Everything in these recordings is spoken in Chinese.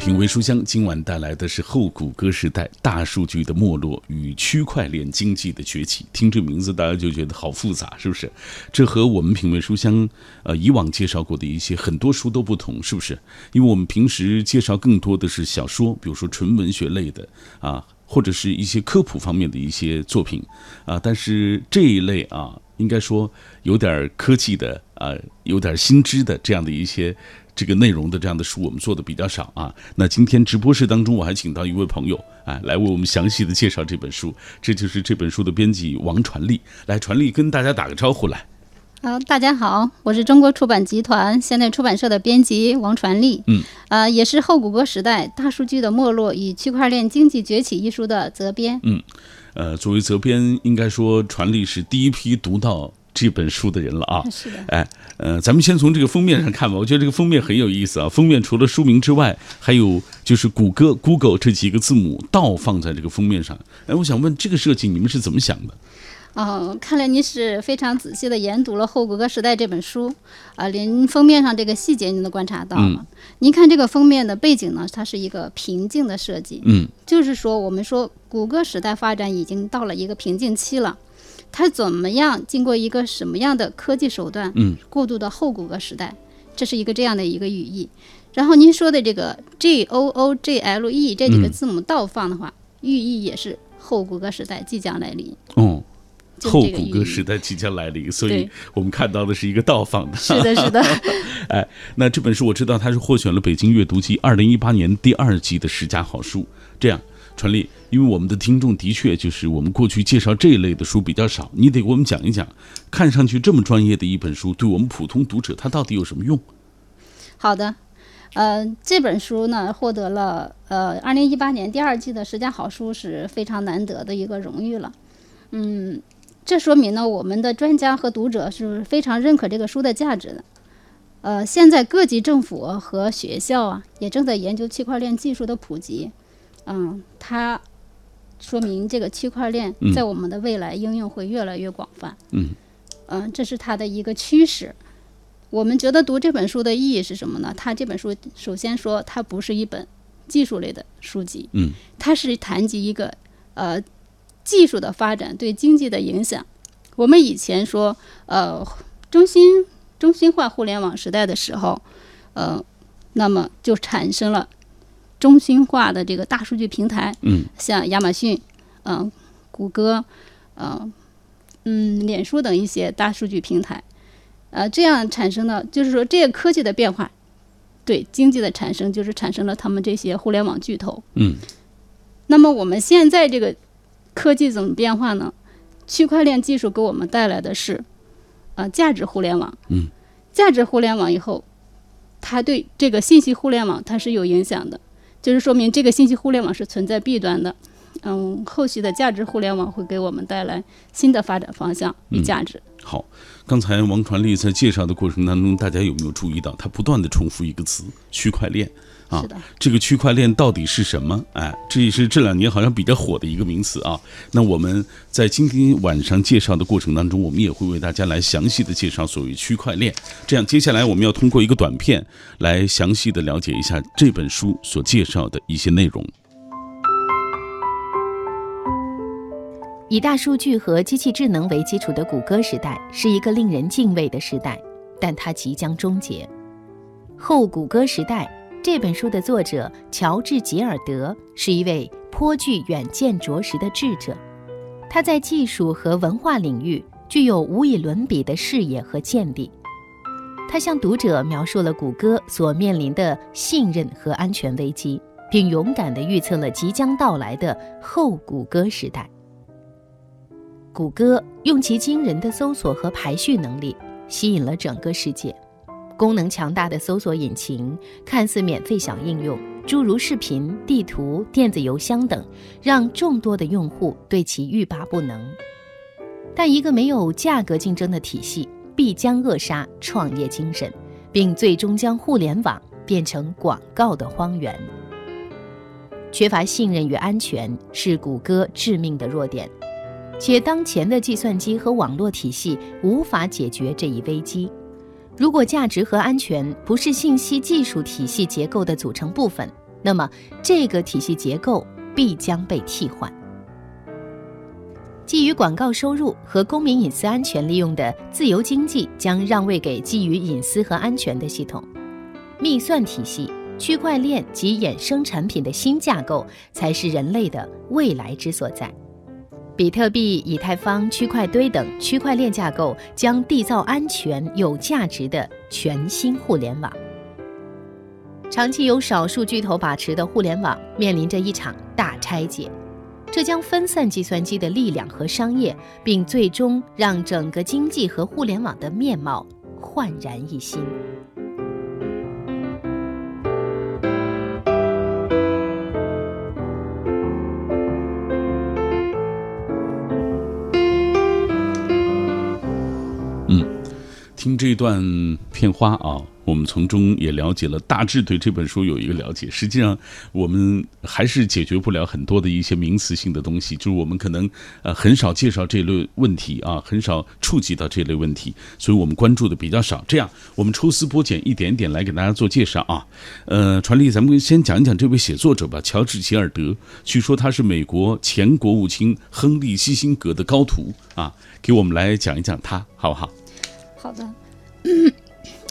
品味书香，今晚带来的是后谷歌时代大数据的没落与区块链经济的崛起。听这名字，大家就觉得好复杂，是不是？这和我们品味书香呃以往介绍过的一些很多书都不同，是不是？因为我们平时介绍更多的是小说，比如说纯文学类的啊，或者是一些科普方面的一些作品啊，但是这一类啊，应该说有点科技的啊，有点新知的这样的一些。这个内容的这样的书我们做的比较少啊。那今天直播室当中我还请到一位朋友啊，来为我们详细的介绍这本书。这就是这本书的编辑王传利，来传利跟大家打个招呼来。好，大家好，我是中国出版集团现代出版社的编辑王传利。嗯，呃，也是后谷歌时代大数据的没落与区块链经济崛起一书的责编。嗯，呃，作为责编，应该说传利是第一批读到。这本书的人了啊，是的，哎，呃，咱们先从这个封面上看吧。我觉得这个封面很有意思啊。封面除了书名之外，还有就是谷歌 Google 这几个字母倒放在这个封面上。哎，我想问这个设计你们是怎么想的？哦，看来您是非常仔细的研读了《后谷歌时代》这本书啊，连封面上这个细节您都观察到了。您看这个封面的背景呢，它是一个平静的设计，嗯，就是说我们说谷歌时代发展已经到了一个瓶颈期了。它怎么样经过一个什么样的科技手段，嗯，过渡到后谷歌时代，这是一个这样的一个语义。然后您说的这个 G O O G L E 这几个字母倒放的话，寓意也是后谷歌时代即将来临。哦，后谷歌时代即将来临，所以我们看到的是一个倒放的。是的，是的。哎，那这本书我知道它是获选了北京阅读季二零一八年第二季的十佳好书。这样。传力，因为我们的听众的确就是我们过去介绍这一类的书比较少，你得给我们讲一讲，看上去这么专业的一本书，对我们普通读者它到底有什么用？好的，呃，这本书呢获得了呃二零一八年第二季的十佳好书是非常难得的一个荣誉了。嗯，这说明呢我们的专家和读者是非常认可这个书的价值的。呃，现在各级政府和学校啊也正在研究区块链技术的普及。嗯，它说明这个区块链在我们的未来应用会越来越广泛。嗯，嗯，这是它的一个趋势。我们觉得读这本书的意义是什么呢？它这本书首先说它不是一本技术类的书籍，嗯，它是谈及一个呃技术的发展对经济的影响。我们以前说呃中心中心化互联网时代的时候，呃，那么就产生了。中心化的这个大数据平台，嗯，像亚马逊，嗯，谷歌，嗯，嗯，脸书等一些大数据平台，呃，这样产生的就是说，这些科技的变化，对经济的产生，就是产生了他们这些互联网巨头，嗯。那么我们现在这个科技怎么变化呢？区块链技术给我们带来的是，呃，价值互联网，嗯，价值互联网以后，它对这个信息互联网它是有影响的。就是说明这个信息互联网是存在弊端的，嗯，后续的价值互联网会给我们带来新的发展方向与价值。好，刚才王传利在介绍的过程当中，大家有没有注意到他不断的重复一个词“区块链”？啊，这个区块链到底是什么？哎，这也是这两年好像比较火的一个名词啊。那我们在今天晚上介绍的过程当中，我们也会为大家来详细的介绍所谓区块链。这样，接下来我们要通过一个短片来详细的了解一下这本书所介绍的一些内容。以大数据和机器智能为基础的谷歌时代是一个令人敬畏的时代，但它即将终结。后谷歌时代。这本书的作者乔治·吉尔德是一位颇具远见卓识的智者，他在技术和文化领域具有无以伦比的视野和见地。他向读者描述了谷歌所面临的信任和安全危机，并勇敢地预测了即将到来的后谷歌时代。谷歌用其惊人的搜索和排序能力吸引了整个世界。功能强大的搜索引擎，看似免费小应用，诸如视频、地图、电子邮箱等，让众多的用户对其欲罢不能。但一个没有价格竞争的体系，必将扼杀创业精神，并最终将互联网变成广告的荒原。缺乏信任与安全是谷歌致命的弱点，且当前的计算机和网络体系无法解决这一危机。如果价值和安全不是信息技术体系结构的组成部分，那么这个体系结构必将被替换。基于广告收入和公民隐私安全利用的自由经济将让位给基于隐私和安全的系统，密算体系、区块链及衍生产品的新架构才是人类的未来之所在。比特币、以太坊、区块堆等区块链架构将缔造安全、有价值的全新互联网。长期由少数巨头把持的互联网面临着一场大拆解。这将分散计算机的力量和商业，并最终让整个经济和互联网的面貌焕然一新。听这段片花啊。我们从中也了解了，大致对这本书有一个了解。实际上，我们还是解决不了很多的一些名词性的东西，就是我们可能呃很少介绍这类问题啊，很少触及到这类问题，所以我们关注的比较少。这样，我们抽丝剥茧，一点点来给大家做介绍啊。呃，传丽，咱们先讲一讲这位写作者吧，乔治·吉尔德。据说他是美国前国务卿亨利·基辛格的高徒啊，给我们来讲一讲他，好不好？好的。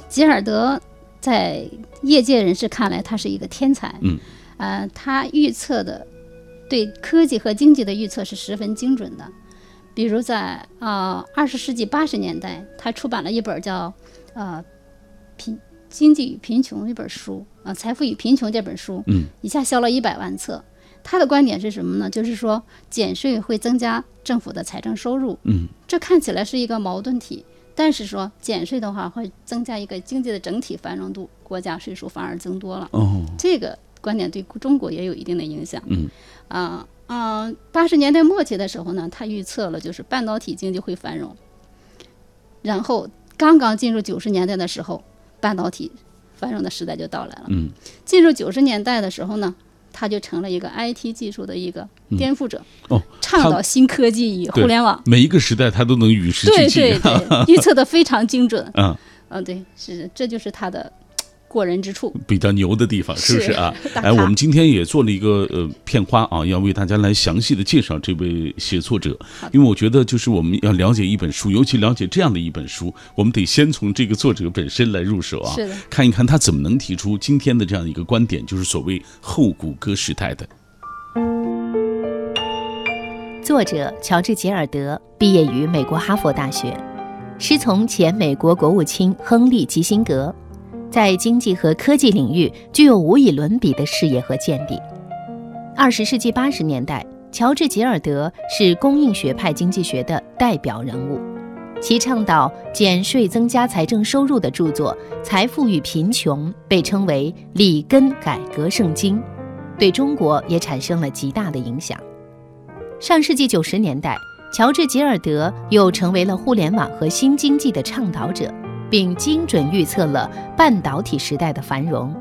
吉尔德在业界人士看来，他是一个天才。嗯，呃，他预测的对科技和经济的预测是十分精准的。比如在啊二十世纪八十年代，他出版了一本叫《呃贫经济与贫穷》一本书，啊《财富与贫穷》这本书，嗯，一下销了一百万册。他的观点是什么呢？就是说减税会增加政府的财政收入。嗯，这看起来是一个矛盾体。但是说减税的话，会增加一个经济的整体繁荣度，国家税收反而增多了。哦，这个观点对中国也有一定的影响。嗯，啊啊，八十年代末期的时候呢，他预测了就是半导体经济会繁荣。然后刚刚进入九十年代的时候，半导体繁荣的时代就到来了。嗯，进入九十年代的时候呢。他就成了一个 IT 技术的一个颠覆者哦，倡导新科技与互联网。每一个时代他都能与时俱进，对对对，预测的非常精准。嗯嗯，对，是这就是他的。过人之处，比较牛的地方，是不是啊？哎，我们今天也做了一个呃片花啊，要为大家来详细的介绍这位写作者，因为我觉得就是我们要了解一本书，尤其了解这样的一本书，我们得先从这个作者本身来入手啊，是，看一看他怎么能提出今天的这样一个观点，就是所谓后谷歌时代的。作者乔治·杰尔德毕业于美国哈佛大学，师从前美国国务卿亨利·基辛格。在经济和科技领域具有无以伦比的事业和见地。二十世纪八十年代，乔治·吉尔德是供应学派经济学的代表人物，其倡导减税增加财政收入的著作《财富与贫穷》被称为里根改革圣经，对中国也产生了极大的影响。上世纪九十年代，乔治·吉尔德又成为了互联网和新经济的倡导者。并精准预测了半导体时代的繁荣，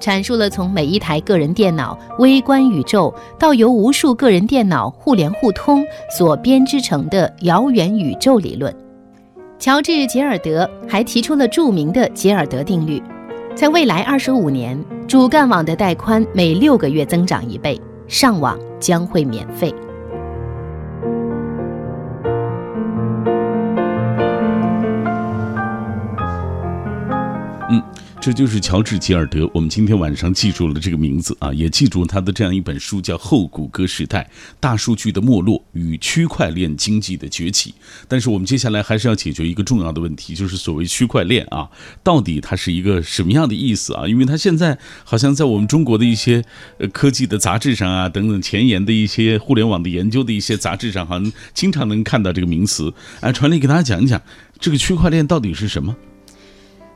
阐述了从每一台个人电脑微观宇宙到由无数个人电脑互联互通所编织成的遥远宇宙理论。乔治·杰尔德还提出了著名的杰尔德定律：在未来二十五年，主干网的带宽每六个月增长一倍，上网将会免费。这就是乔治·吉尔德。我们今天晚上记住了这个名字啊，也记住他的这样一本书，叫《后谷歌时代：大数据的没落与区块链经济的崛起》。但是我们接下来还是要解决一个重要的问题，就是所谓区块链啊，到底它是一个什么样的意思啊？因为它现在好像在我们中国的一些呃科技的杂志上啊，等等前沿的一些互联网的研究的一些杂志上，好像经常能看到这个名词。哎，传力给大家讲一讲，这个区块链到底是什么？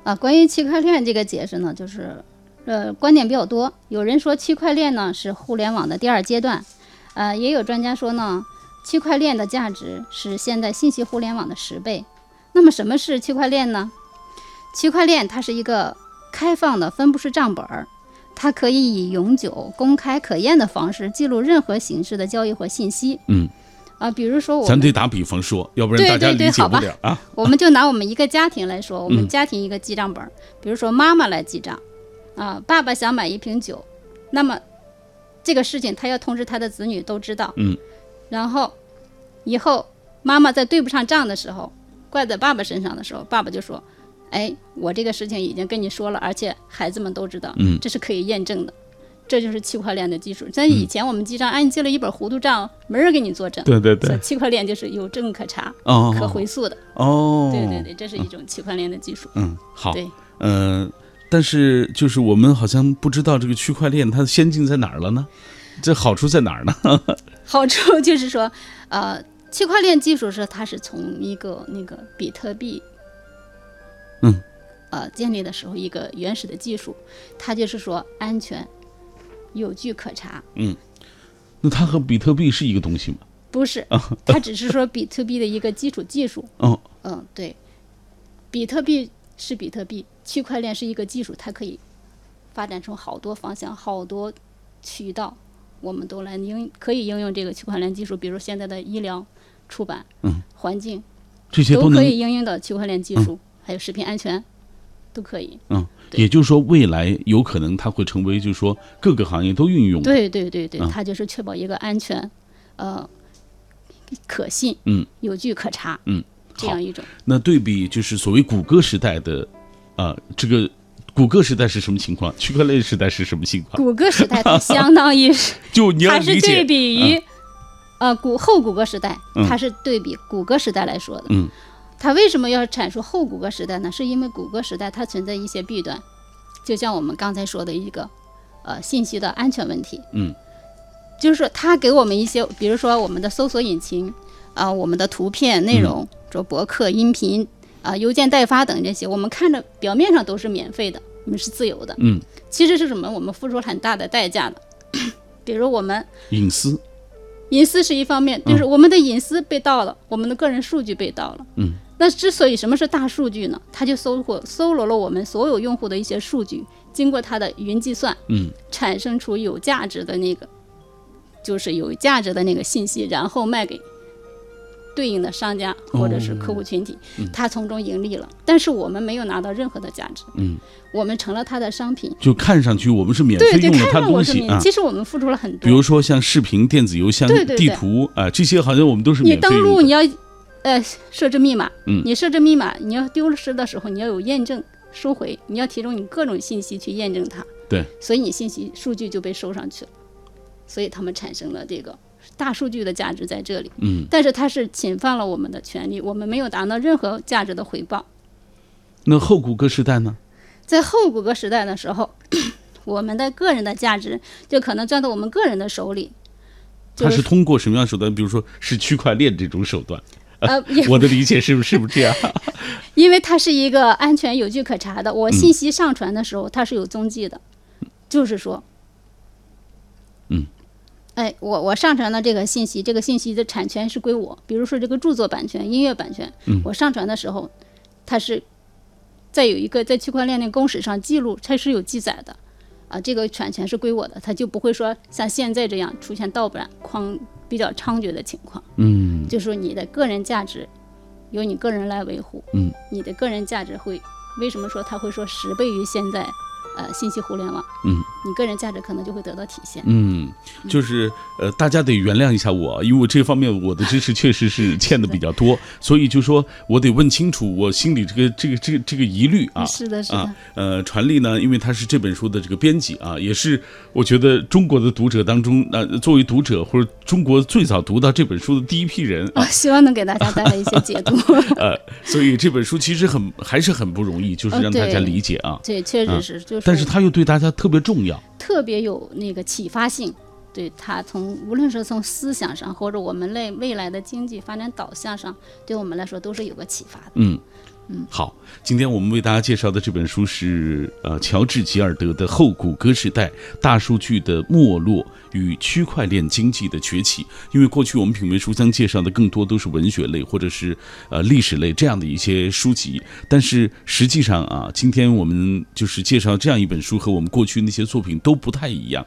啊，关于区块链这个解释呢，就是，呃，观点比较多。有人说区块链呢是互联网的第二阶段，呃，也有专家说呢，区块链的价值是现在信息互联网的十倍。那么什么是区块链呢？区块链它是一个开放的分布式账本儿，它可以以永久、公开、可验的方式记录任何形式的交易或信息。嗯。啊，比如说我，咱得打比方说，要不然大家理解不了啊。我们就拿我们一个家庭来说，我们家庭一个记账本，比如说妈妈来记账，啊，爸爸想买一瓶酒，那么这个事情他要通知他的子女都知道，嗯，然后以后妈妈在对不上账的时候，怪在爸爸身上的时候，爸爸就说：“哎，我这个事情已经跟你说了，而且孩子们都知道，嗯这是可以验证的。”这就是区块链的技术。在以前我们记账，哎，你记了一本糊涂账，没人给你作证。对对对，区块链就是有证可查、哦，可回溯的。哦，对对对，这是一种区块链的技术。嗯，好，对，呃，但是就是我们好像不知道这个区块链它先进在哪儿了呢？这好处在哪儿呢？好处就是说，呃，区块链技术是它是从一个那个比特币，嗯，呃建立的时候一个原始的技术，它就是说安全、有据可查，嗯。那它和比特币是一个东西吗？不是，它只是说比特币的一个基础技术。哦，嗯，对，比特币是比特币，区块链是一个技术，它可以发展出好多方向、好多渠道，我们都来应可以应用这个区块链技术，比如现在的医疗、出版、嗯。环境这些能都可以应用到区块链技术，还有食品安全都可以。嗯，也就是说，未来有可能它会成为，就是说各个行业都运用。对对对对，嗯它就是确保一个安全，呃，可信，嗯，有据可查，嗯，这样一种。那对比就是所谓谷歌时代的，啊、这个谷歌时代是什么情况？区块链时代是什么情况？谷歌时代它相当于是。就你要它是对比于、呃古后谷歌时代，嗯它是对比谷歌时代来说的。嗯，它为什么要阐述后谷歌时代呢？是因为谷歌时代它存在一些弊端，就像我们刚才说的一个呃信息的安全问题。嗯，就是说它给我们一些，比如说我们的搜索引擎啊、我们的图片内容，说博客、音频啊、邮件代发等这些，我们看着表面上都是免费的，我们是自由的，嗯，其实是什么？我们付出了很大的代价的。比如我们隐私，隐私是一方面，就是我们的隐私被盗了，我们的个人数据被盗了。嗯，那之所以什么是大数据呢？它就搜获搜罗了我们所有用户的一些数据，经过它的云计算，嗯，产生出有价值的那个，就是有价值的那个信息，然后卖给对应的商家或者是客户群体，它从中盈利了。但是我们没有拿到任何的价值，嗯，我们成了它的商品。就看上去我们是免费用了它的上我是免，东西啊。其实我们付出了很多。比如说像视频、电子邮箱、对对对地图啊、这些好像我们都是你登免费用的。录你要呃设置密码，嗯你设置密码，你要丢失的时候你要有验证收回，你要提供你各种信息去验证它。对，所以你信息数据就被收上去了，所以他们产生了这个大数据的价值在这里。嗯，但是它是侵犯了我们的权利，我们没有达到任何价值的回报。那后谷歌时代呢？在后谷歌时代的时候，我们的个人的价值就可能钻到我们个人的手里，它是通过什么样的手段？比如说是区块链这种手段。呃，我的理解是不是是不是这样？因为它是一个安全有据可查的，我信息上传的时候它是有踪迹的，就是说，嗯，哎，我我上传的这个信息，这个信息的产权是归我，比如说这个著作版权、音乐版权，嗯我上传的时候，它是在有一个在区块链那个公史上记录，它是有记载的。啊，这个产权是归我的，他就不会说像现在这样出现盗版框比较猖獗的情况。嗯就是说你的个人价值由你个人来维护，嗯，你的个人价值会为什么说他会说十倍于现在呃信息互联网？嗯，你个人价值可能就会得到体现。嗯，就是呃，大家得原谅一下我，因为我这方面我的知识确实是 欠的比较多，所以就说我得问清楚我心里这个这个这个这个疑虑啊。是的，是的，啊，呃，传力呢，因为他是这本书的这个编辑啊，也是我觉得中国的读者当中，呃，作为读者或者中国最早读到这本书的第一批人啊啊，，希望能给大家带来一些解读。呃，所以这本书其实很还是很不容易，就是呃让大家理解啊。对确实是，就是但是他又对大家特别重要，特别有那个启发性。对他从无论是从思想上，或者我们类未来的经济发展导向上，对我们来说都是有个启发的。嗯，好，今天我们为大家介绍的这本书是呃乔治吉尔德的《后谷歌时代：大数据的没落与区块链经济的崛起》。因为过去我们品味书香介绍的更多都是文学类或者是呃历史类这样的一些书籍，但是实际上啊，今天我们就是介绍这样一本书，和我们过去那些作品都不太一样。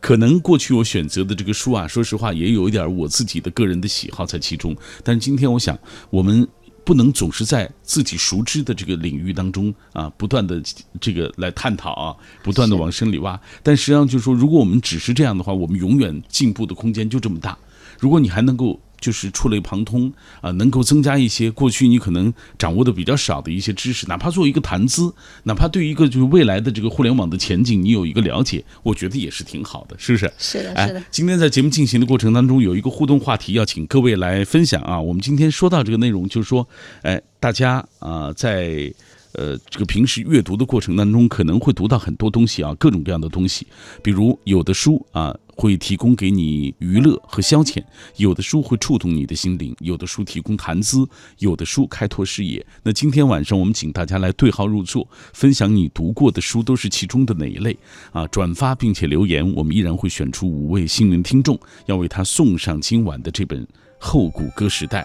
可能过去我选择的这个书啊，说实话也有一点我自己的个人的喜好在其中，但今天我想我们。不能总是在自己熟知的这个领域当中啊，不断的这个来探讨啊，不断的往深里挖。但实际上就是说，如果我们只是这样的话，我们永远进步的空间就这么大。如果你还能够。就是触类旁通啊，能够增加一些过去你可能掌握的比较少的一些知识，哪怕做一个谈资，哪怕对于一个就是未来的这个互联网的前景，你有一个了解，我觉得也是挺好的，是不是？是的，是的。今天在节目进行的过程当中，有一个互动话题要请各位来分享啊。我们今天说到这个内容，就是说，哎，大家啊，在。呃，这个平时阅读的过程当中，可能会读到很多东西啊，各种各样的东西。比如有的书啊，会提供给你娱乐和消遣；有的书会触动你的心灵；有的书提供谈资；有的书开拓视野。那今天晚上我们请大家来对号入座，分享你读过的书都是其中的哪一类啊？转发并且留言，我们依然会选出五位幸运听众，要为他送上今晚的这本《后谷歌时代》。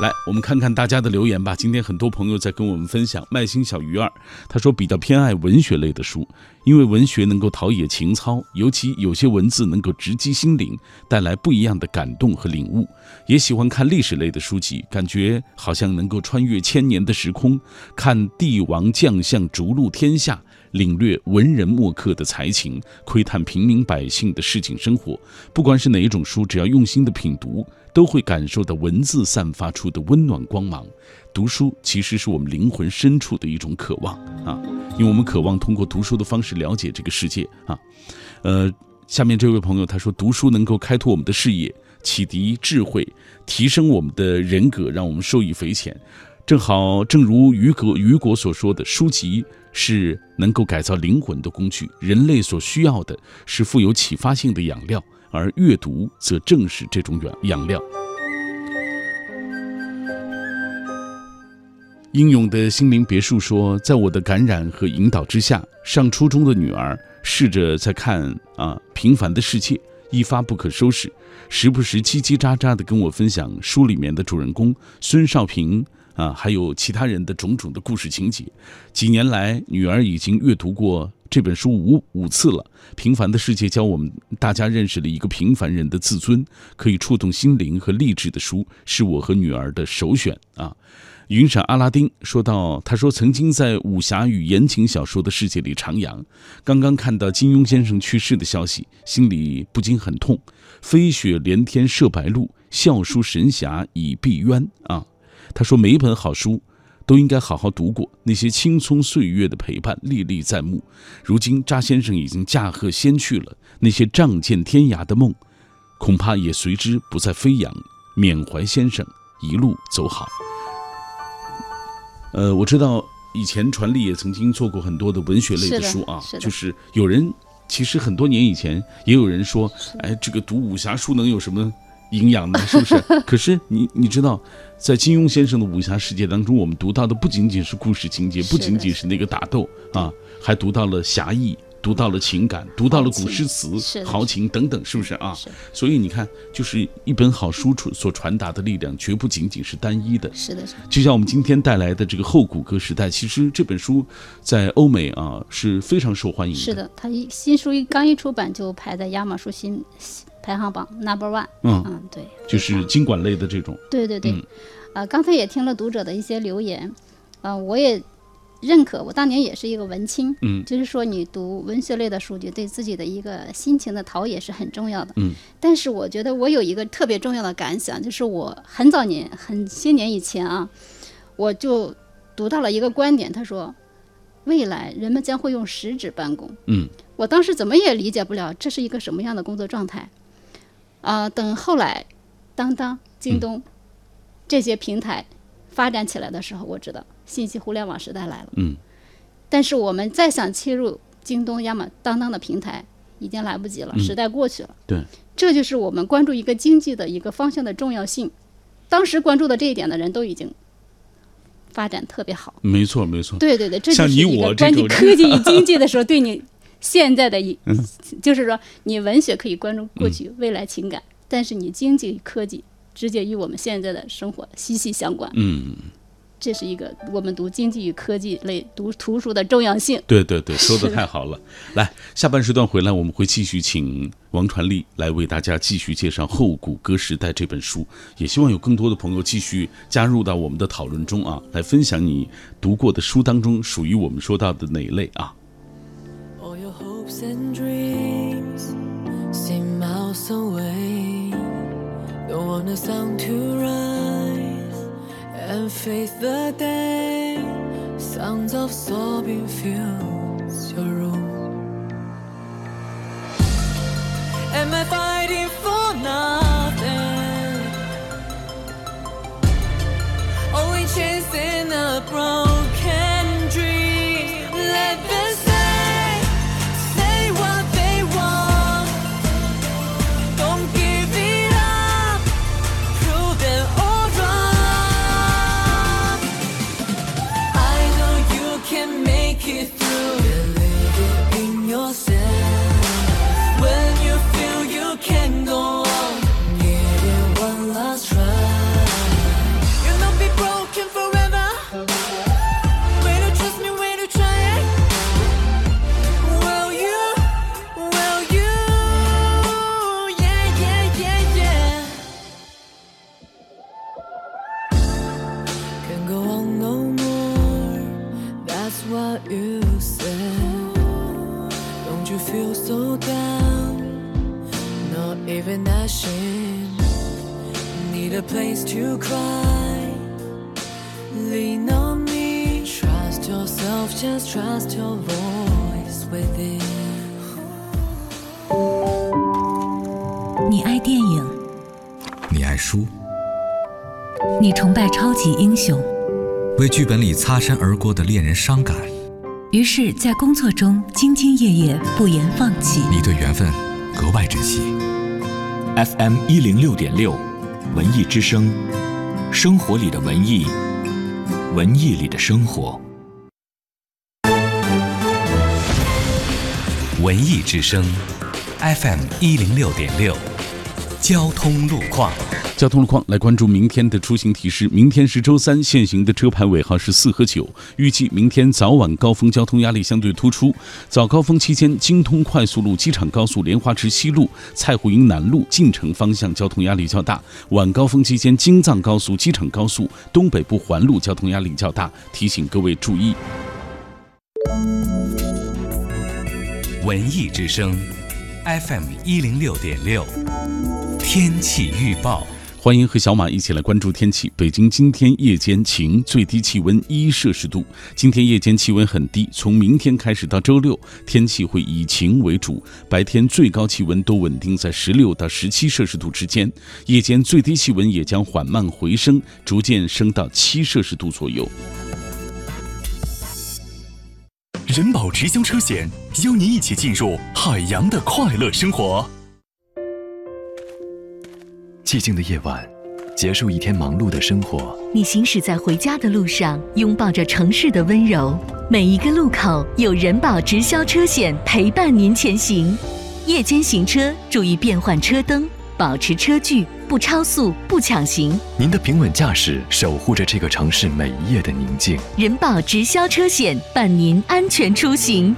来，我们看看大家的留言吧。今天很多朋友在跟我们分享。麦心小鱼儿他说比较偏爱文学类的书，因为文学能够陶冶情操，尤其有些文字能够直击心灵，带来不一样的感动和领悟。也喜欢看历史类的书籍，感觉好像能够穿越千年的时空，看帝王将相逐鹿天下。领略文人墨客的才情，窥探平民百姓的市井生活。不管是哪一种书，只要用心的品读，都会感受到文字散发出的温暖光芒。读书其实是我们灵魂深处的一种渴望啊，因为我们渴望通过读书的方式了解这个世界啊。呃，下面这位朋友他说，读书能够开拓我们的视野，启迪智慧，提升我们的人格，让我们受益匪浅。正好，正如雨果雨果所说的，书籍是能够改造灵魂的工具。人类所需要的是富有启发性的养料，而阅读则正是这种养养料。英勇的心灵别墅说，在我的感染和引导之下，上初中的女儿试着在看啊《平凡的世界》，一发不可收拾，时不时叽叽喳喳地跟我分享书里面的主人公孙少平。啊，还有其他人的种种的故事情节。几年来，女儿已经阅读过这本书五五次了。平凡的世界教我们大家认识了一个平凡人的自尊，可以触动心灵和励志的书，是我和女儿的首选啊。云闪阿拉丁说到，他说曾经在武侠与言情小说的世界里徜徉，刚刚看到金庸先生去世的消息，心里不禁很痛。飞雪连天射白鹿，笑书神侠倚碧渊啊。他说：“每一本好书，都应该好好读过。那些青葱岁月的陪伴历历在目。如今查先生已经驾鹤仙去了，那些仗剑天涯的梦，恐怕也随之不再飞扬。缅怀先生，一路走好。”呃，我知道以前传力也曾经做过很多的文学类的书啊，就是有人其实很多年以前也有人说：“哎，这个读武侠书能有什么？”营养的，是不是？可是你你知道，在金庸先生的武侠世界当中，我们读到的不仅仅是故事情节，不仅仅是那个打斗啊，还读到了侠义，读到了情感，读到了古诗词、豪情等等，是不是啊？所以你看，就是一本好书传所传达的力量，绝不仅仅是单一的。是的，就像我们今天带来的这个后谷歌时代，其实这本书在欧美啊是非常受欢迎的。是的，它一新书一刚一出版就排在亚马逊新。排行榜 number one，嗯嗯，对，就是经管类的这种。对对对，呃，刚才也听了读者的一些留言，呃，我也认可，我当年也是一个文青，嗯，就是说你读文学类的书籍，对自己的一个心情的陶冶是很重要的，嗯。但是我觉得我有一个特别重要的感想，就是我很早年很些年以前啊，我就读到了一个观点，他说，未来人们将会用食指办公，嗯，我当时怎么也理解不了这是一个什么样的工作状态。啊，等后来，当当、京东这些平台发展起来的时候，我知道信息互联网时代来了。嗯。但是我们再想切入京东、亚马、当当的平台，已经来不及了，时代过去了。对。这就是我们关注一个经济的一个方向的重要性。当时关注的这一点的人都已经发展特别好。没错，没错。对对对，这是一个关注科技与 经济的时候，对你。现在的一，就是说，你文学可以关注过去、未来情感，但是你经济科技直接与我们现在的生活息息相关。嗯，这是一个我们读经济与科技类读图书的重要性。对对对，说的太好了。来，下半时段回来，我们会继续请王传利来为大家继续介绍《后谷歌时代》这本书，也希望有更多的朋友继续加入到我们的讨论中啊，来分享你读过的书当中属于我们说到的哪一类啊。Hopes and dreams seem miles away. Don't want the sun to rise and face the day. Sounds of sobbing fills your room. Am I fighting for nothing? Only chasing a broken 擦身而过的恋人伤感，于是，在工作中兢兢业业，不言放弃。你对缘分格外珍惜。FM 一零六点六，文艺之声，生活里的文艺，文艺里的生活。文艺之声，FM 一零六点六，交通路况。交通路况来关注明天的出行提示。明天是周三，限行的车牌尾号是四和九。预计明天早晚高峰交通压力相对突出。早高峰期间，京通快速路、机场高速、莲花池西路、蔡湖营南路进城方向交通压力较大。晚高峰期间，京藏高速、机场高速、东北部环路交通压力较大，提醒各位注意。文艺之声，FM 一零六点六，天气预报。欢迎和小马一起来关注天气。北京今天夜间晴，最低气温一摄氏度。今天夜间气温很低，从明天开始到周六，天气会以晴为主，白天最高气温都稳定在十六到十七摄氏度之间，夜间最低气温也将缓慢回升，逐渐升到七摄氏度左右。人保直销车险邀您一起进入海洋的快乐生活。寂静的夜晚，结束一天忙碌的生活。你行驶在回家的路上，拥抱着城市的温柔。每一个路口有人保直销车险陪伴您前行。夜间行车注意变换车灯，保持车距，不超速，不抢行。您的平稳驾驶守护着这个城市每一夜的宁静。人保直销车险伴您安全出行。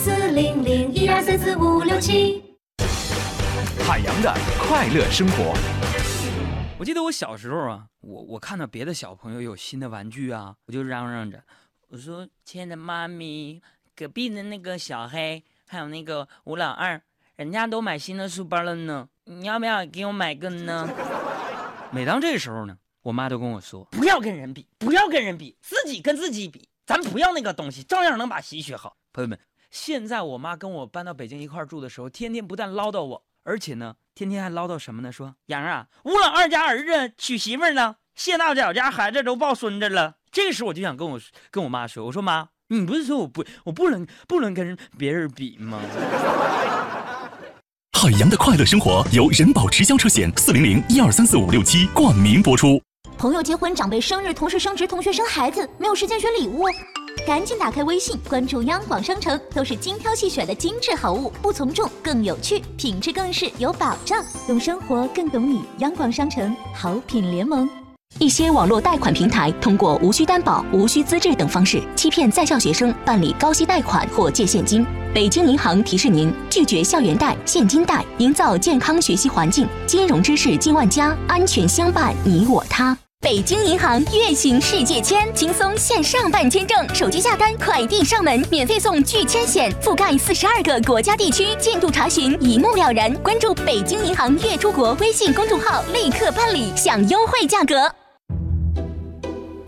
四零零一二三四五六七。海洋的快乐生活。我记得我小时候啊，我我看到别的小朋友有新的玩具啊，我就嚷嚷着，我说：“亲爱的妈咪，隔壁的那个小黑，还有那个吴老二，人家都买新的书包了呢，你要不要给我买个呢？”每当这时候呢，我妈都跟我说：“不要跟人比，不要跟人比，自己跟自己比，咱不要那个东西，照样能把习学好。”朋友们，现在我妈跟我搬到北京一块住的时候，天天不但唠叨我。而且呢，天天还唠叨什么呢？说杨啊，吴老二家儿子娶媳妇呢，谢大脚家孩子都抱孙子了。这时候我就想跟我跟我妈说，我说妈，你不是说我不我不能不能跟别人比吗？海洋的快乐生活由人保直销车险四零零一二三四五六七冠名播出。朋友结婚、长辈生日、同事升职、同学生孩子，没有时间选礼物。赶紧打开微信，关注央广商城，都是精挑细选的精致好物，不从众，更有趣，品质更是有保障。懂生活，更懂你。央广商城好品联盟。一些网络贷款平台通过无需担保、无需资质等方式，欺骗在校学生办理高息贷款或借现金。北京银行提示您：拒绝校园贷、现金贷，营造健康学习环境。金融知识进万家，安全相伴你我他。北京银行月行世界签，轻松线上办签证，手机下单，快递上门，免费送拒签险，覆盖四十二个国家地区，进度查询一目了然。关注北京银行月出国微信公众号，立刻办理，享优惠价格。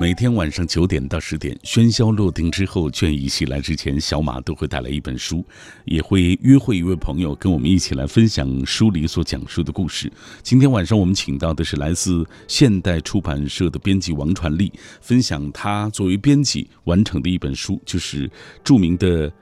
每天晚上九点到十点，喧嚣落定之后，倦意袭来之前，小马都会带来一本书，也会约会一位朋友，跟我们一起来分享书里所讲述的故事。今天晚上我们请到的是来自现代出版社的编辑王传利，分享他作为编辑完成的一本书，就是著名的。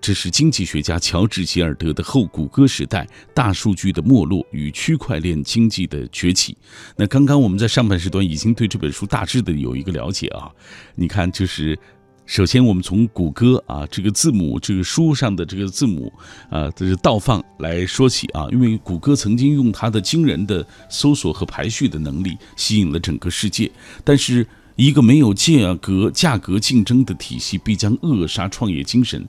这是经济学家乔治·吉尔德的《后谷歌时代：大数据的没落与区块链经济的崛起》。那刚刚我们在上半时段已经对这本书大致的有一个了解啊。你看，就是首先我们从谷歌啊这个字母，这个书上的这个字母啊，这是倒放来说起啊。因为谷歌曾经用它的惊人的搜索和排序的能力吸引了整个世界，但是一个没有价格价格竞争的体系，必将扼杀创业精神。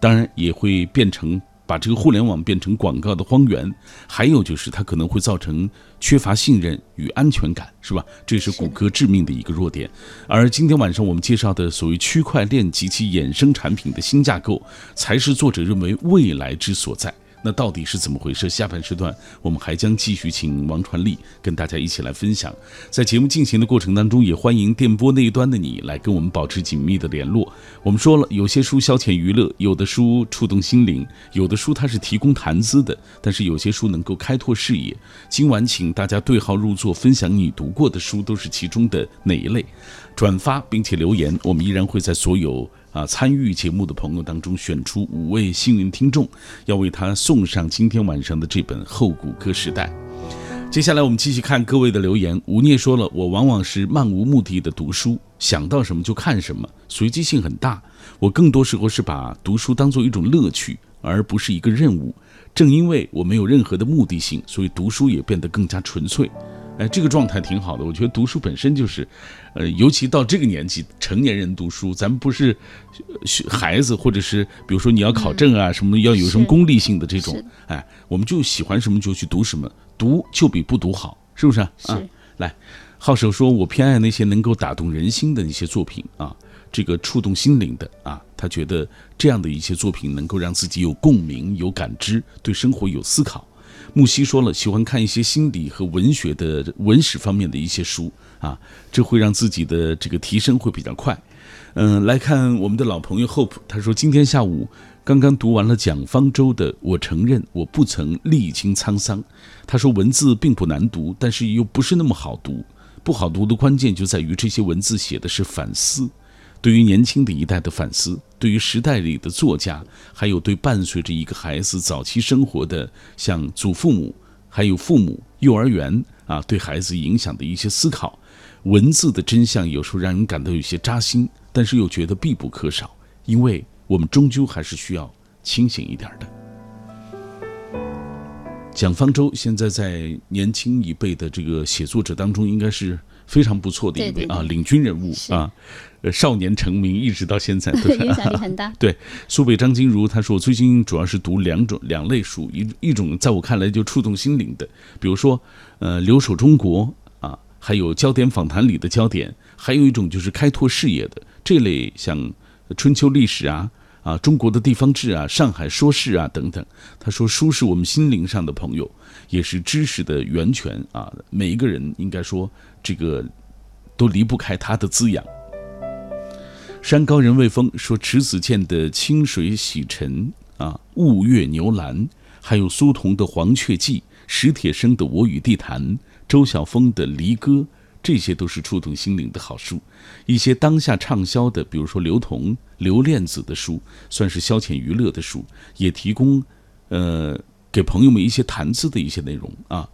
当然也会变成把这个互联网变成广告的荒原，还有就是它可能会造成缺乏信任与安全感，是吧？这是谷歌致命的一个弱点。而今天晚上我们介绍的所谓区块链及其衍生产品的新架构，才是作者认为未来之所在。那到底是怎么回事？下半时段我们还将继续请王传利跟大家一起来分享。在节目进行的过程当中，也欢迎电波那一端的你来跟我们保持紧密的联络。我们说了，有些书消遣娱乐，有的书触动心灵，有的书它是提供谈资的，但是有些书能够开拓视野。今晚请大家对号入座，分享你读过的书都是其中的哪一类？转发并且留言，我们依然会在所有。啊！参与节目的朋友当中选出五位幸运听众，要为他送上今天晚上的这本《后谷歌时代》。接下来我们继续看各位的留言。吴聂说了：“我往往是漫无目的的读书，想到什么就看什么，随机性很大。我更多时候是把读书当做一种乐趣，而不是一个任务。正因为我没有任何的目的性，所以读书也变得更加纯粹。”哎，这个状态挺好的。我觉得读书本身就是，呃，尤其到这个年纪，成年人读书，咱们不是孩子，或者是比如说你要考证啊，什么要有什么功利性的这种，哎，我们就喜欢什么就去读什么，读就比不读好，是不是啊？啊，来，浩手说，我偏爱那些能够打动人心的一些作品啊，这个触动心灵的啊，他觉得这样的一些作品能够让自己有共鸣、有感知，对生活有思考。木西说了，喜欢看一些心理和文学的文史方面的一些书啊，这会让自己的这个提升会比较快。嗯，来看我们的老朋友 Hope，他说今天下午刚刚读完了蒋方舟的《我承认我不曾历经沧桑》，他说文字并不难读，但是又不是那么好读，不好读的关键就在于这些文字写的是反思。对于年轻的一代的反思，对于时代里的作家，还有对伴随着一个孩子早期生活的像祖父母、还有父母、幼儿园啊，对孩子影响的一些思考，文字的真相有时候让人感到有些扎心，但是又觉得必不可少，因为我们终究还是需要清醒一点的。蒋方舟现在在年轻一辈的这个写作者当中，应该是。非常不错的一位啊，领军人物啊，呃，少年成名，一直到现在都是 影响力很大 对，苏北张金如他说，我最近主要是读两种两类书，一一种在我看来就触动心灵的，比如说呃，留守中国啊，还有焦点访谈里的焦点，还有一种就是开拓视野的这类，像春秋历史啊。啊，中国的地方志啊，上海说事啊，等等。他说，书是我们心灵上的朋友，也是知识的源泉啊。每一个人应该说，这个都离不开它的滋养。山高人未峰说，迟子建的《清水洗尘》啊，《雾月牛栏》，还有苏童的《黄雀记》，史铁生的《我与地坛》，周晓峰的《离歌》。这些都是触动心灵的好书，一些当下畅销的，比如说刘同、刘恋子的书，算是消遣娱乐的书，也提供，呃，给朋友们一些谈资的一些内容啊。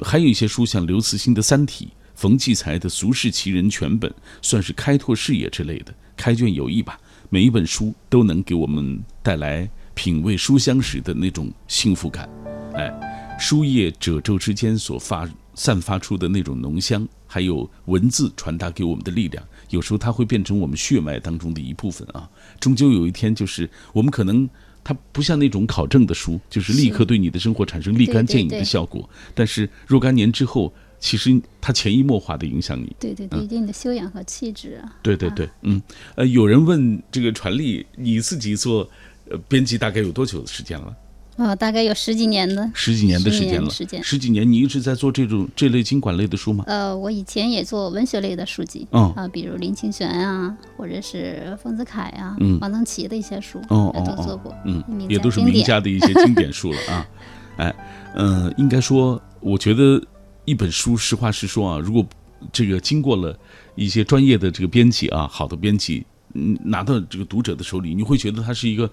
还有一些书，像刘慈欣的《三体》，冯骥才的《俗世奇人全本》，算是开拓视野之类的，开卷有益吧。每一本书都能给我们带来品味书香时的那种幸福感，哎，书页褶皱之间所发散发出的那种浓香。还有文字传达给我们的力量，有时候它会变成我们血脉当中的一部分啊。终究有一天，就是我们可能它不像那种考证的书，就是立刻对你的生活产生立竿见影的效果。但是若干年之后，其实它潜移默化的影响你。对对对，一定的修养和气质啊。对对对，嗯，呃，有人问这个传力，你自己做呃编辑大概有多久的时间了？呃，大概有十几年的十几年的时间了，时间十几年，你一直在做这种这类经管类的书吗？呃，我以前也做文学类的书籍，嗯啊，比如林清玄啊，或者是丰子恺啊，嗯王曾祺的一些书，哦哦都做过，嗯，也都是名家的一些经典书了啊。哎，嗯，应该说，我觉得一本书，实话实说啊，如果这个经过了一些专业的这个编辑啊，好的编辑，嗯，拿到这个读者的手里，你会觉得它是一个，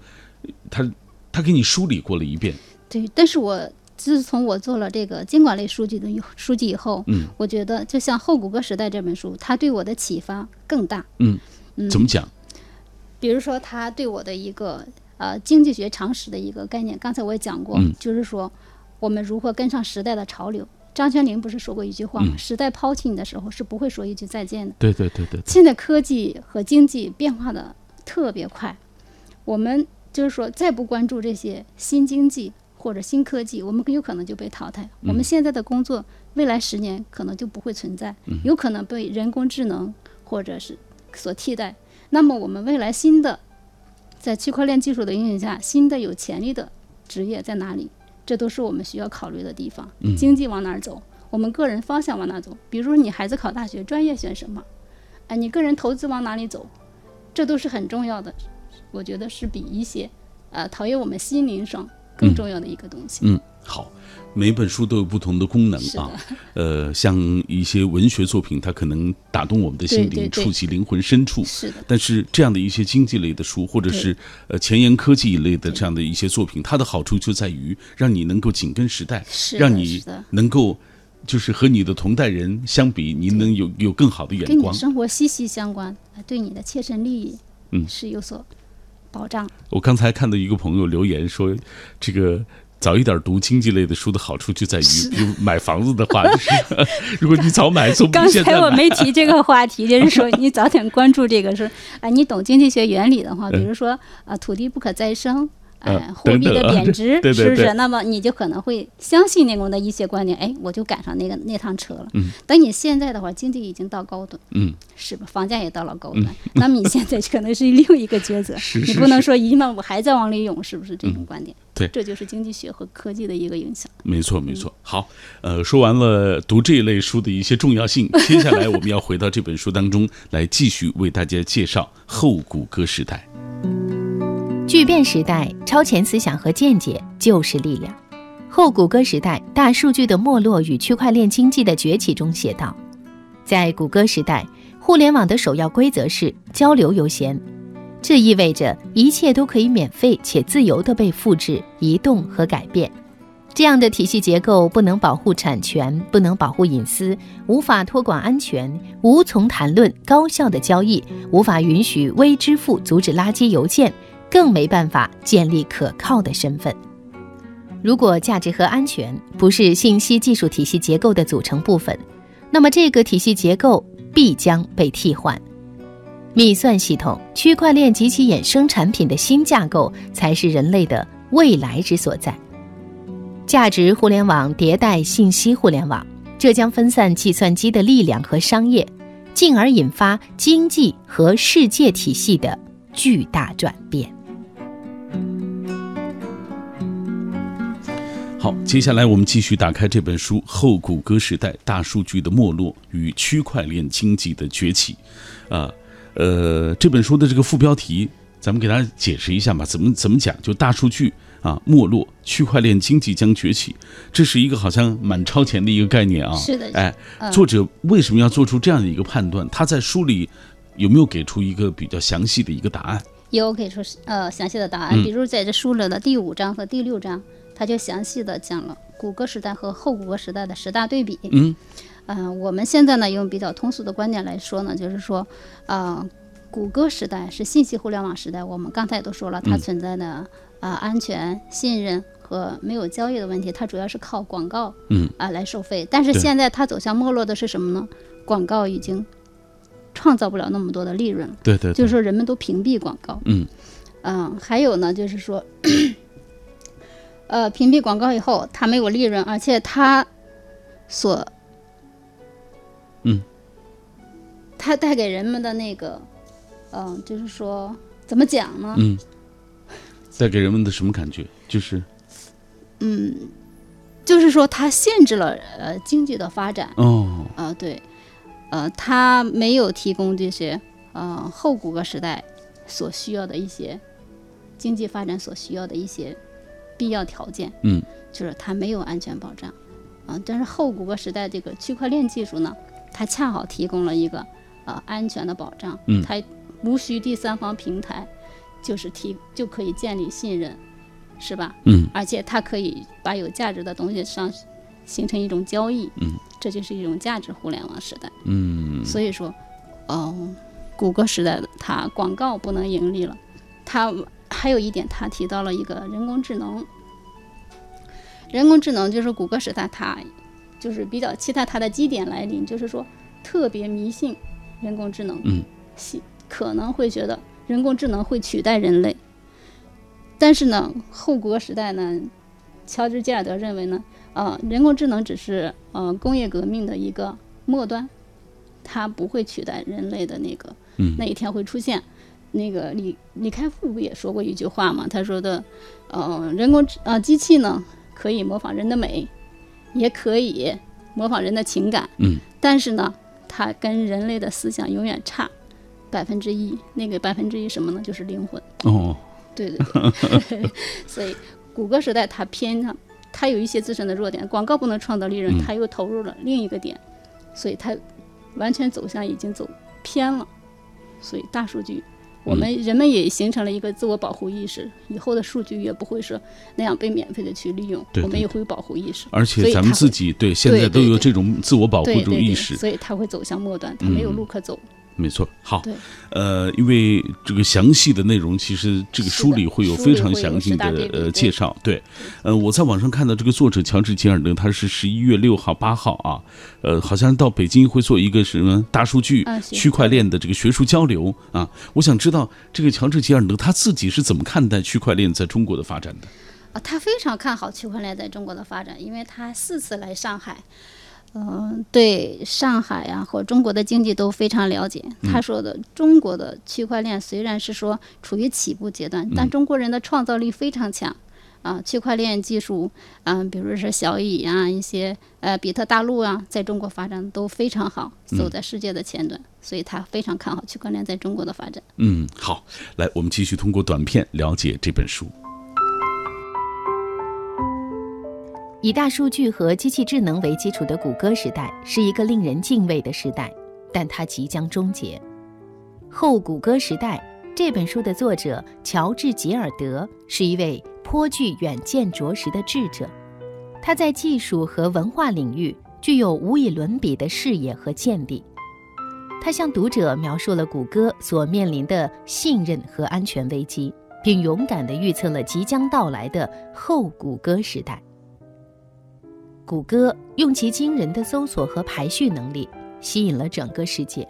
他他给你梳理过了一遍。对，但是我自从我做了这个经管类书籍的书籍以后，嗯，我觉得就像《后谷歌时代》这本书，它对我的启发更大。嗯，嗯怎么讲？比如说，它对我的一个呃经济学常识的一个概念，刚才我也讲过，嗯就是说我们如何跟上时代的潮流。张泉灵不是说过一句话吗？嗯时代抛弃你的时候，是不会说一句再见的。对对对对，现在科技和经济变化的特别快，我们就是说再不关注这些新经济或者新科技，我们有可能就被淘汰。我们现在的工作，未来十年可能就不会存在，有可能被人工智能或者是所替代。那么我们未来新的在区块链技术的影响下，新的有潜力的职业在哪里？这都是我们需要考虑的地方。嗯经济往哪儿走？我们个人方向往哪走？比如说你孩子考大学，专业选什么？哎，你个人投资往哪里走？这都是很重要的。我觉得是比一些呃陶冶我们心灵上更重要的一个东西。嗯，好，每本书都有不同的功能啊。呃，像一些文学作品，它可能打动我们的心灵，触及灵魂深处。是的但是这样的一些经济类的书，或者是呃前沿科技一类的这样的一些作品，它的好处就在于让你能够紧跟时代，是让你能够就是和你的同代人相比，你能有有更好的眼光。跟你生活息息相关，呃对你的切身利益嗯是有所保障。我刚才看到一个朋友留言说，这个早一点读经济类的书的好处就在于，比如买房子的话，就是如果你早买，总刚才我没提这个话题，就是说你早点关注这个说，啊，你懂经济学原理的话，比如说啊，土地不可再生。哎，嗯货币的贬值，是不是？对那么你就可能会相信那种的一些观点，哎，我就赶上那个那趟车了。嗯等你现在的话，经济已经到高端，嗯，是吧？房价也到了高端，那么你现在可能是另一个抉择，你不能说一万五还在往里涌，是不是这种观点？对这就是经济学和科技的一个影响。没错，没错。好，呃，说完了读这一类书的一些重要性，接下来我们要回到这本书当中来，继续为大家介绍后谷歌时代。巨变时代，超前思想和见解就是力量。后谷歌时代，大数据的没落与区块链经济的崛起中写道，在谷歌时代，互联网的首要规则是交流优先，这意味着一切都可以免费且自由地被复制、移动和改变。这样的体系结构不能保护产权，不能保护隐私，无法托管安全，无从谈论高效的交易，无法允许微支付阻止垃圾邮件。更没办法建立可靠的身份。如果价值和安全不是信息技术体系结构的组成部分，那么这个体系结构必将被替换。密算系统、区块链及其衍生产品的新架构，才是人类的未来之所在。价值互联网迭代信息互联网，这将分散计算机的力量和商业，进而引发经济和世界体系的巨大转变。好，接下来我们继续打开这本书《后谷歌时代：大数据的没落与区块链经济的崛起》。啊，呃，这本书的这个副标题，咱们给大家解释一下吧。怎么怎么讲？就大数据啊没落，区块链经济将崛起，这是一个好像蛮超前的一个概念啊。是的，哎，嗯作者为什么要做出这样的一个判断？他在书里有没有给出一个比较详细的一个答案？有给出呃详细的答案，嗯比如在这书里的第五章和第六章，他就详细的讲了谷歌时代和后谷歌时代的十大对比。嗯，呃，我们现在呢用比较通俗的观点来说呢，就是说，呃，谷歌时代是信息互联网时代，我们刚才也都说了，它嗯存在的啊、呃安全、信任和没有交易的问题，它主要是靠广告嗯啊、来收费。但是现在它走向没落的是什么呢？广告已经创造不了那么多的利润了。对对对就是说人们都屏蔽广告。嗯嗯，还有呢，就是说，呃，屏蔽广告以后，它没有利润，而且它所嗯，它带给人们的那个，嗯、就是说怎么讲呢？嗯，带给人们的什么感觉？就是嗯，就是说它限制了呃经济的发展。哦，呃，对，呃，它没有提供这些呃后谷歌时代所需要的一些经济发展所需要的一些必要条件。嗯，就是它没有安全保障。啊、但是后谷歌时代这个区块链技术呢，它恰好提供了一个呃安全的保障。嗯它无需第三方平台，就是提就可以建立信任，是吧？嗯而且它可以把有价值的东西上形成一种交易。嗯，这就是一种价值互联网时代。嗯，所以说，嗯，谷歌时代的它广告不能盈利了，它还有一点，他提到了一个人工智能。人工智能就是谷歌时代，它就是比较期待它的基点来临，就是说特别迷信人工智能，嗯，希可能会觉得人工智能会取代人类。但是呢，后谷歌时代呢，乔治·吉尔德认为呢，呃，人工智能只是呃工业革命的一个末端，它不会取代人类的那个，嗯那一天会出现。那个李李开复不也说过一句话吗？他说的，呃，人工智呃机器呢可以模仿人的美，也可以模仿人的情感，嗯，但是呢，它跟人类的思想永远差百分之一。那个百分之一什么呢？就是灵魂。哦，对对对，所以谷歌时代它偏向，它有一些自身的弱点，广告不能创造利润，嗯它又投入了另一个点，所以它完全走向已经走偏了。所以大数据，我们人们也形成了一个自我保护意识，以后的数据也不会说那样被免费的去利用，对对我们也会有保护意识。而且咱们自己对现在都有这种自我保护这种意识，所以它会走向末端，它没有嗯路可走。没错。好，呃，因为这个详细的内容，其实这个书里会有非常详细的呃介绍。对，呃，我在网上看到这个作者乔治·吉尔德，他是十一月六号、八号啊，呃，好像到北京会做一个什么大数据区块链的这个学术交流啊。我想知道这个乔治·吉尔德他自己是怎么看待区块链在中国的发展的？啊，他非常看好区块链在中国的发展，因为他四次来上海，嗯、对上海呀、或中国的经济都非常了解。他说的，中国的区块链虽然是说处于起步阶段，但中国人的创造力非常强。啊，区块链技术，嗯、比如说小蚁啊，一些呃比特大陆啊，在中国发展都非常好，走在世界的前端，所以他非常看好区块链在中国的发展。嗯，好，来，我们继续通过短片了解这本书。以大数据和机器智能为基础的谷歌时代是一个令人敬畏的时代，但它即将终结。后谷歌时代这本书的作者乔治·吉尔德是一位颇具远见卓识的智者，他在技术和文化领域具有无以伦比的视野和见地。他向读者描述了谷歌所面临的信任和安全危机，并勇敢地预测了即将到来的后谷歌时代。谷歌用其惊人的搜索和排序能力吸引了整个世界。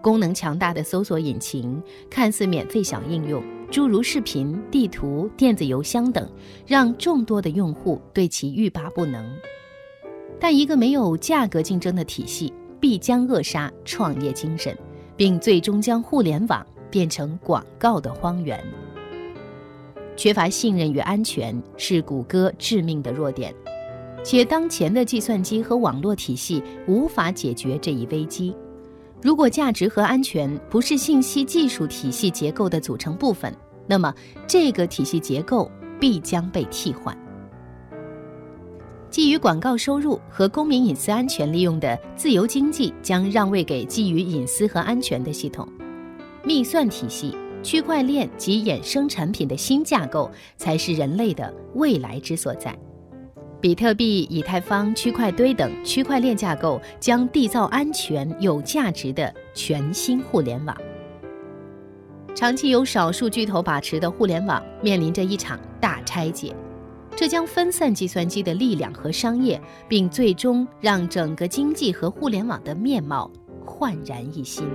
功能强大的搜索引擎，看似免费小应用，诸如视频、地图、电子邮箱等，让众多的用户对其欲罢不能。但一个没有价格竞争的体系，必将扼杀创业精神，并最终将互联网变成广告的荒原。缺乏信任与安全是谷歌致命的弱点，且当前的计算机和网络体系无法解决这一危机。如果价值和安全不是信息技术体系结构的组成部分，那么这个体系结构必将被替换。基于广告收入和公民隐私安全利用的自由经济将让位给基于隐私和安全的系统，密算体系、区块链及衍生产品的新架构才是人类的未来之所在。比特币、以太坊、区块堆等区块链架构将缔造安全、有价值的全新互联网。长期由少数巨头把持的互联网面临着一场大拆解，这将分散计算机的力量和商业，并最终让整个经济和互联网的面貌焕然一新。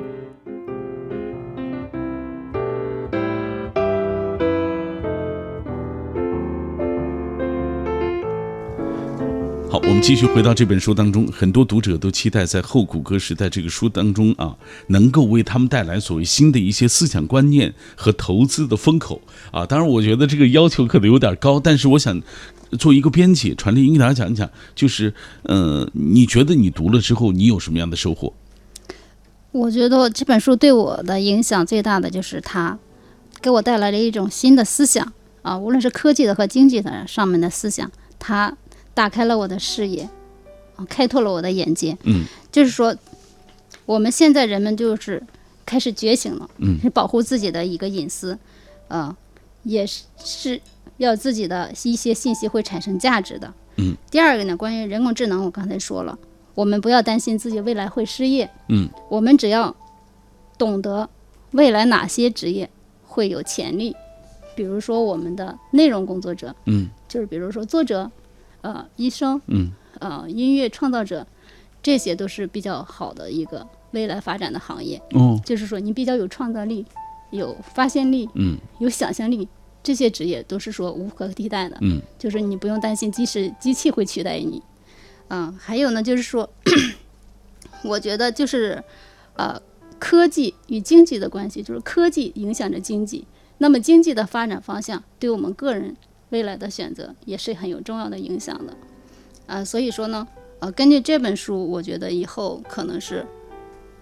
好，我们继续回到这本书当中，很多读者都期待在后谷歌时代这个书当中啊，能够为他们带来所谓新的一些思想观念和投资的风口啊。当然，我觉得这个要求可能有点高，但是我想做一个编辑，传递给大家讲一讲，就是呃，你觉得你读了之后，你有什么样的收获？我觉得这本书对我的影响最大的就是它给我带来了一种新的思想啊，无论是科技的和经济的上面的思想，它打开了我的视野，啊，开拓了我的眼界。嗯，就是说，我们现在人们就是开始觉醒了，嗯。是保护自己的一个隐私，呃，也是是要自己的一些信息会产生价值的。嗯，第二个呢，关于人工智能，我刚才说了，我们不要担心自己未来会失业，嗯。我们只要懂得未来哪些职业会有潜力，比如说我们的内容工作者，嗯。就是比如说作者，呃，医生，嗯呃，音乐创造者，这些都是比较好的一个未来发展的行业。哦就是说你比较有创造力、有发现力、嗯有想象力，这些职业都是说无可替代的。嗯就是你不用担心，即使机器会取代你。嗯，还有呢，就是说，我觉得就是，呃，科技与经济的关系，就是科技影响着经济，那么经济的发展方向对我们个人未来的选择也是很有重要的影响的。啊、所以说呢，呃，根据这本书，我觉得以后可能是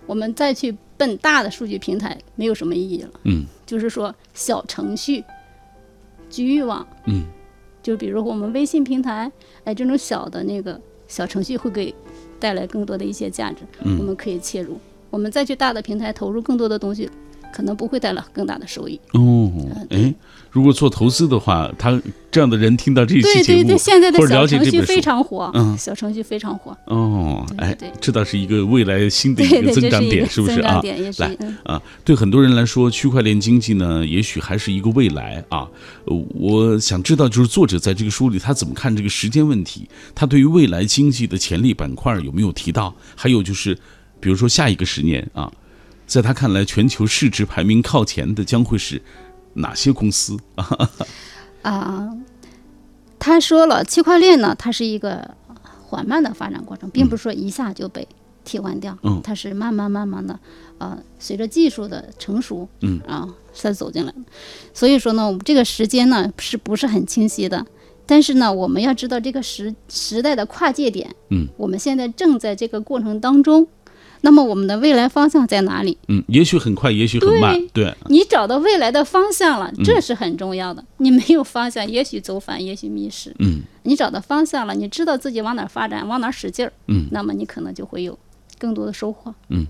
我们再去奔大的数据平台没有什么意义了。嗯就是说小程序、局域网，嗯就比如我们微信平台，哎，这种小的那个小程序会给带来更多的一些价值，嗯我们可以切入。我们再去大的平台投入更多的东西，可能不会带来更大的收益。哦，哎，如果做投资的话，他这样的人听到这一期节目，对对对，现在的或者小程序了解这本书非常火，嗯小程序非常火。哦，哎，这倒是一个未来新的一个增长点，这是不是啊？是来嗯啊，对很多人来说，区块链经济呢，也许还是一个未来啊。呃我想知道，就是作者在这个书里他怎么看这个时间问题？他对于未来经济的潜力板块有没有提到？还有就是，比如说下一个十年啊，在他看来，全球市值排名靠前的将会是哪些公司啊？啊，他说了，区块链呢，它是一个缓慢的发展过程，并不是说一下就被替换掉，嗯它是慢慢慢慢的，呃，随着技术的成熟，嗯啊，才走进来的。所以说呢，我们这个时间呢，是不是很清晰的？但是呢，我们要知道这个时时代的跨界点，嗯我们现在正在这个过程当中，那么我们的未来方向在哪里？嗯，也许很快，也许很慢，对，你找到未来的方向了，嗯这是很重要的。你没有方向，也许走反，也许迷失。嗯你找到方向了，你知道自己往哪儿发展，往哪儿使劲儿，嗯那么你可能就会有更多的收获。嗯，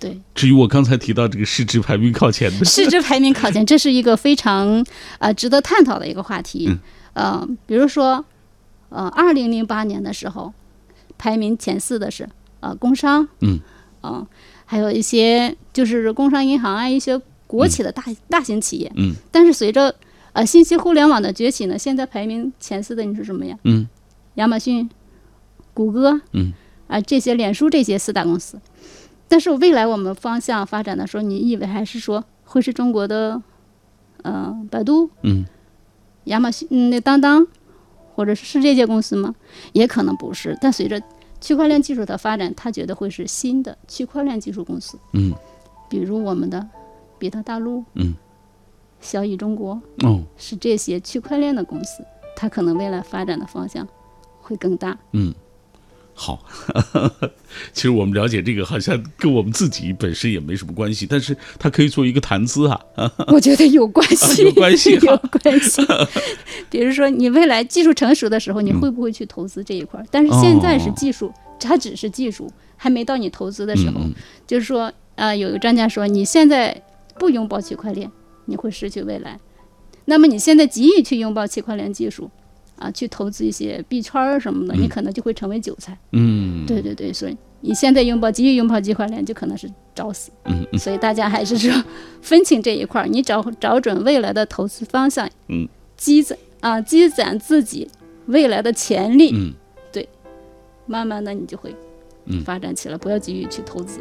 对，至于我刚才提到这个市值排名靠前的，市值排名靠前，这是一个非常呃值得探讨的一个话题。嗯呃，比如说，呃，二零零八年的时候，排名前四的是呃工商，嗯啊、还有一些就是工商银行啊，一些国企的大、大型企业。嗯但是随着呃信息互联网的崛起呢，现在排名前四的你是什么呀？嗯亚马逊、谷歌，嗯，啊、这些脸书这些四大公司。但是未来我们方向发展的时候，你以为还是说会是中国的，呃，百度、嗯亚马逊、嗯，那当当，或者是世界些公司吗？也可能不是。但随着区块链技术的发展，他觉得会是新的区块链技术公司，嗯。比如我们的比特大陆、嗯。小蚁中国，哦。是这些区块链的公司，它可能未来发展的方向会更大。嗯，好。其实我们了解这个，好像跟我们自己本身也没什么关系，但是它可以做一个谈资啊。我觉得有关系，有关系哈有关系。比如说，你未来技术成熟的时候，你会不会去投资这一块儿？但是现在是技术，它只是技术，还没到你投资的时候。就是说，呃，有一个专家说，你现在不拥抱区块链，你会失去未来。那么你现在急于去拥抱区块链技术，啊，去投资一些币圈儿什么的，你可能就会成为韭菜。嗯，对对对，所以你现在拥抱急于拥抱区块链，就可能是找死。嗯嗯。所以大家还是说 分清这一块儿，你找找准未来的投资方向，嗯，积攒啊积攒自己未来的潜力，嗯，对，慢慢的你就会嗯发展起来，不要急于去投资。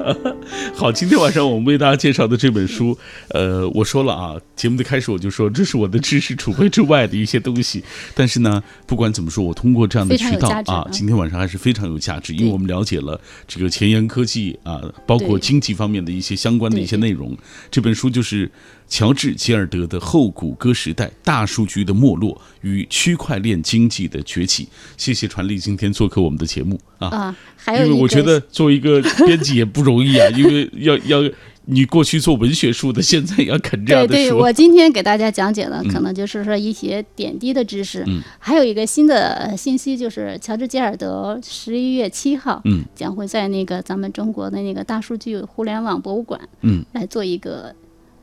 好，今天晚上我们为大家介绍的这本书，呃，我说了啊，节目的开始我就说这是我的知识储备之外的一些东西，但是呢，不管怎么说，我通过这样的渠道啊今天晚上还是非常有价值，因为我们了解了这个前沿科技啊，包括经济方面的一些相关的一些内容。这本书就是乔治·吉尔德的《后谷歌时代：大数据的没落与区块链经济的崛起》。谢谢传力今天做客我们的节目啊。啊，还有因为我觉得作为一个编辑也不容易啊，因为要要你过去做文学书的，现在也要啃这样对对，的书。我今天给大家讲解的嗯可能就是说一些点滴的知识，嗯还有一个新的呃信息，就是乔治·吉尔德十一月七号，嗯将会在那个咱们中国的那个大数据互联网博物馆，嗯来做一个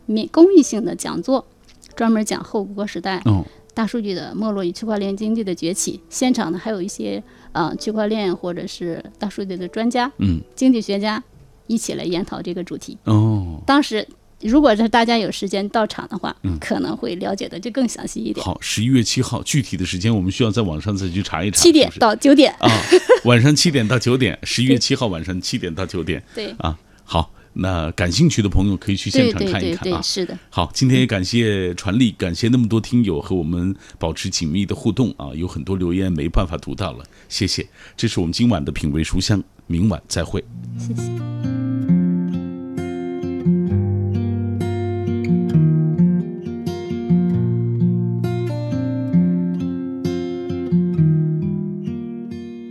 免公益性的讲座，专门讲后谷歌时代。哦大数据的没落与区块链经济的崛起，现场呢还有一些呃区块链或者是大数据的专家、嗯经济学家一起来研讨这个主题。哦，当时如果是大家有时间到场的话，嗯可能会了解的就更详细一点。好，十一月七号，具体的时间我们需要在网上再去查一查。七点到九点啊，晚上七点到九点，十一月七号晚上七点到九点。对啊，好，那感兴趣的朋友可以去现场看一看啊。对是的好，今天也感谢传力，感谢那么多听友和我们保持紧密的互动啊，有很多留言没办法读到了，谢谢。这是我们今晚的品味书香，明晚再会。谢谢。